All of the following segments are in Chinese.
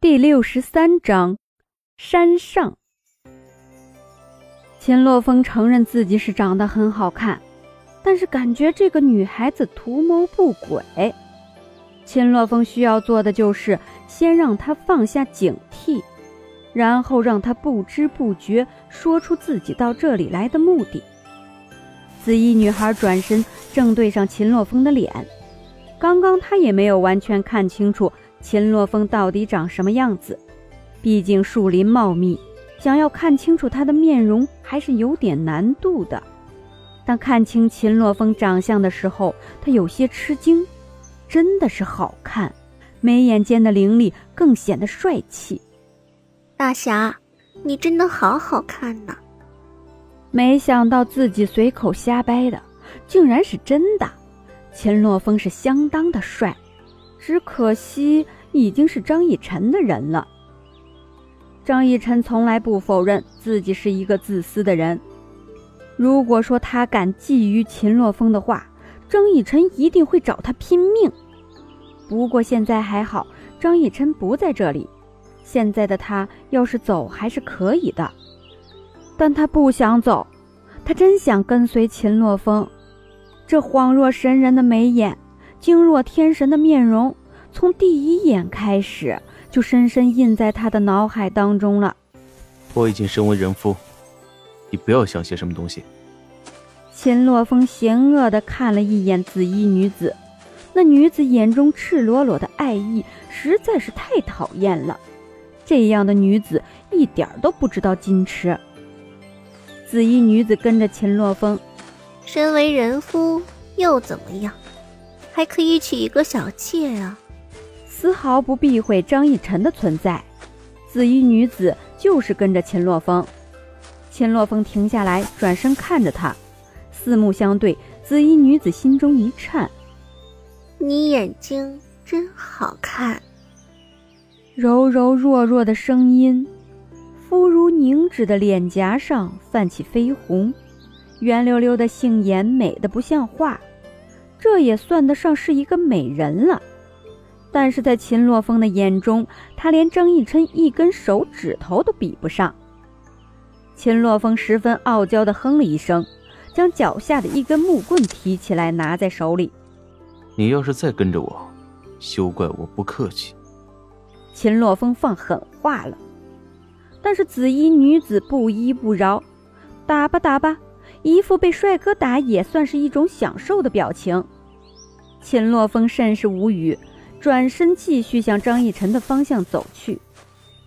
第六十三章，山上。秦洛风承认自己是长得很好看，但是感觉这个女孩子图谋不轨。秦洛风需要做的就是先让她放下警惕，然后让她不知不觉说出自己到这里来的目的。紫衣女孩转身正对上秦洛风的脸，刚刚她也没有完全看清楚。秦洛风到底长什么样子？毕竟树林茂密，想要看清楚他的面容还是有点难度的。当看清秦洛风长相的时候，他有些吃惊，真的是好看，眉眼间的凌厉更显得帅气。大侠，你真的好好看呐！没想到自己随口瞎掰的，竟然是真的。秦洛风是相当的帅。只可惜已经是张逸晨的人了。张逸晨从来不否认自己是一个自私的人。如果说他敢觊觎秦洛风的话，张逸晨一定会找他拼命。不过现在还好，张逸晨不在这里。现在的他要是走还是可以的，但他不想走，他真想跟随秦洛风。这恍若神人的眉眼。惊若天神的面容，从第一眼开始就深深印在他的脑海当中了。我已经身为人夫，你不要想些什么东西。秦洛风邪恶地看了一眼紫衣女子，那女子眼中赤裸裸的爱意实在是太讨厌了。这样的女子一点都不知道矜持。紫衣女子跟着秦洛风，身为人夫又怎么样？还可以娶一个小妾啊！丝毫不避讳张逸晨的存在。紫衣女子就是跟着秦洛风。秦洛风停下来，转身看着她，四目相对。紫衣女子心中一颤：“你眼睛真好看。”柔柔弱弱的声音，肤如凝脂的脸颊上泛起绯红，圆溜溜的杏眼美得不像话。这也算得上是一个美人了，但是在秦洛风的眼中，她连张逸琛一根手指头都比不上。秦洛风十分傲娇地哼了一声，将脚下的一根木棍提起来，拿在手里。你要是再跟着我，休怪我不客气。秦洛风放狠话了，但是紫衣女子不依不饶，打吧打吧。一副被帅哥打也算是一种享受的表情，秦洛风甚是无语，转身继续向张逸晨的方向走去。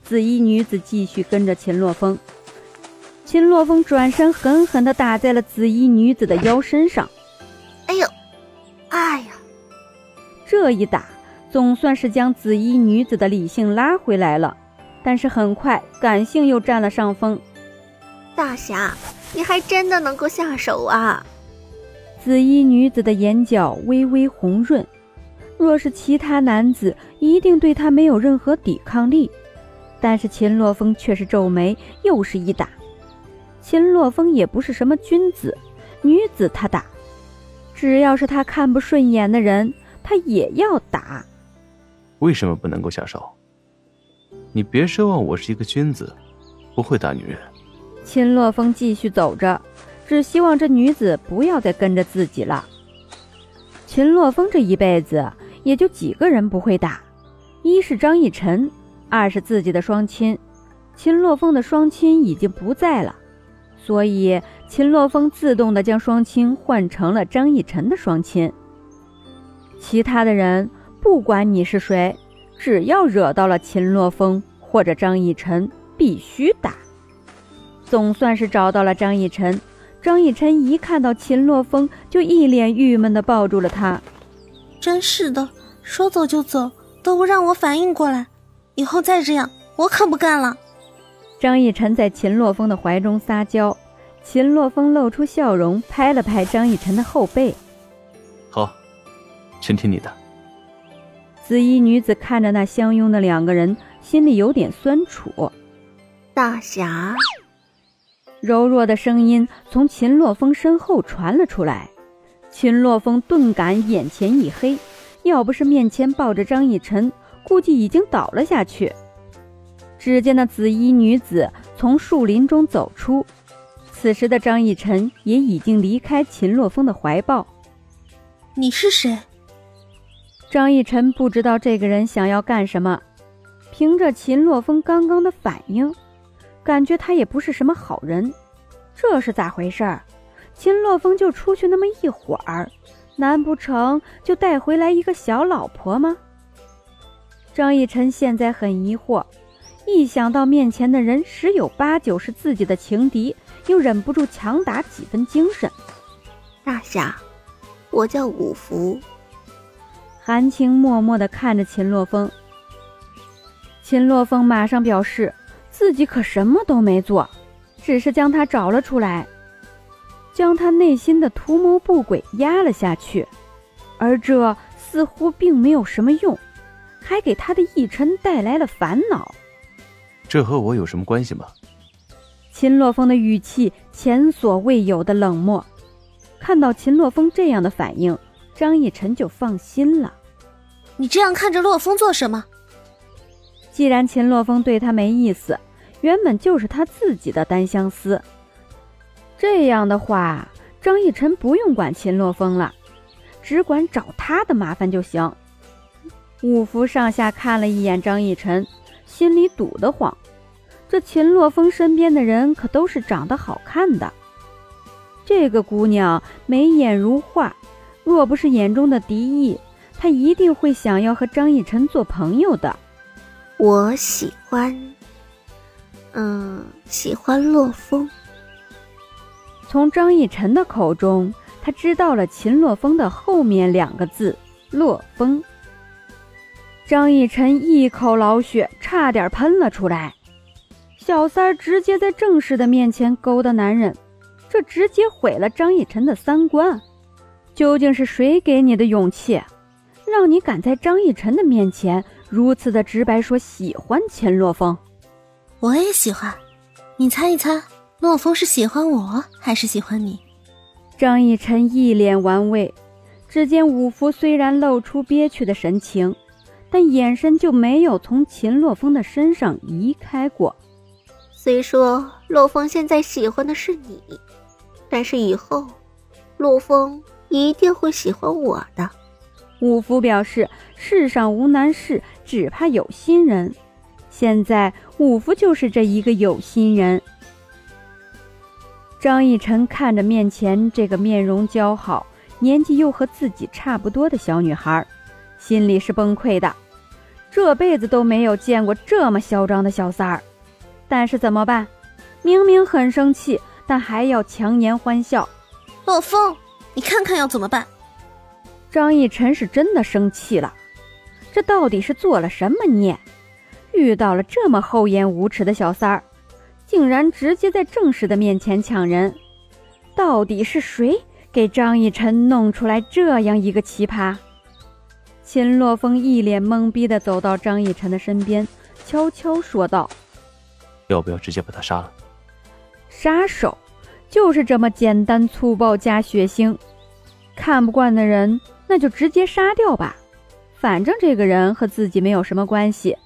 紫衣女子继续跟着秦洛风，秦洛风转身狠狠地打在了紫衣女子的腰身上。哎呦，哎呀！这一打总算是将紫衣女子的理性拉回来了，但是很快感性又占了上风。大侠。你还真的能够下手啊！紫衣女子的眼角微微红润，若是其他男子，一定对她没有任何抵抗力。但是秦洛风却是皱眉，又是一打。秦洛风也不是什么君子，女子他打，只要是他看不顺眼的人，他也要打。为什么不能够下手？你别奢望我是一个君子，不会打女人。秦洛风继续走着，只希望这女子不要再跟着自己了。秦洛风这一辈子也就几个人不会打，一是张逸晨，二是自己的双亲。秦洛风的双亲已经不在了，所以秦洛风自动的将双亲换成了张逸晨的双亲。其他的人，不管你是谁，只要惹到了秦洛风或者张逸晨，必须打。总算是找到了张逸晨。张逸晨一看到秦洛风，就一脸郁闷地抱住了他。真是的，说走就走，都不让我反应过来。以后再这样，我可不干了。张逸晨在秦洛风的怀中撒娇，秦洛风露出笑容，拍了拍张逸晨的后背。好，全听你的。紫衣女子看着那相拥的两个人，心里有点酸楚。大侠。柔弱的声音从秦洛风身后传了出来，秦洛风顿感眼前一黑，要不是面前抱着张逸晨，估计已经倒了下去。只见那紫衣女子从树林中走出，此时的张逸晨也已经离开秦洛风的怀抱。你是谁？张逸晨不知道这个人想要干什么，凭着秦洛风刚刚的反应，感觉他也不是什么好人。这是咋回事儿？秦洛风就出去那么一会儿，难不成就带回来一个小老婆吗？张逸晨现在很疑惑，一想到面前的人十有八九是自己的情敌，又忍不住强打几分精神。大侠，我叫五福。含情默默地看着秦洛风，秦洛风马上表示自己可什么都没做，只是将他找了出来，将他内心的图谋不轨压了下去，而这似乎并没有什么用，还给他的逸晨带来了烦恼。这和我有什么关系吗？秦洛风的语气前所未有的冷漠，看到秦洛风这样的反应。张逸晨就放心了。你这样看着洛风做什么？既然秦洛风对他没意思，原本就是他自己的单相思。这样的话，张逸晨不用管秦洛风了，只管找他的麻烦就行。五福上下看了一眼张逸晨，心里堵得慌。这秦洛风身边的人可都是长得好看的，这个姑娘眉眼如画。若不是眼中的敌意，她一定会想要和张逸晨做朋友的。我喜欢，嗯，喜欢洛风。从张逸晨的口中，他知道了秦洛风的后面两个字“洛风”。张逸晨一口老血差点喷了出来。小三儿直接在正室的面前勾搭男人，这直接毁了张逸晨的三观。究竟是谁给你的勇气，让你敢在张逸晨的面前如此的直白说喜欢秦洛风？我也喜欢，你猜一猜，洛风是喜欢我还是喜欢你？张逸晨一脸玩味，只见五福虽然露出憋屈的神情，但眼神就没有从秦洛风的身上移开过。虽说洛风现在喜欢的是你，但是以后，洛风。一定会喜欢我的。五福表示：“世上无难事，只怕有心人。”现在五福就是这一个有心人。张逸晨看着面前这个面容姣好、年纪又和自己差不多的小女孩，心里是崩溃的。这辈子都没有见过这么嚣张的小三儿，但是怎么办？明明很生气，但还要强颜欢笑。洛风。你看看要怎么办？张逸晨是真的生气了，这到底是做了什么孽？遇到了这么厚颜无耻的小三儿，竟然直接在正室的面前抢人！到底是谁给张逸晨弄出来这样一个奇葩？秦洛风一脸懵逼的走到张逸晨的身边，悄悄说道：“要不要直接把他杀了？”杀手。就是这么简单粗暴加血腥，看不惯的人那就直接杀掉吧，反正这个人和自己没有什么关系。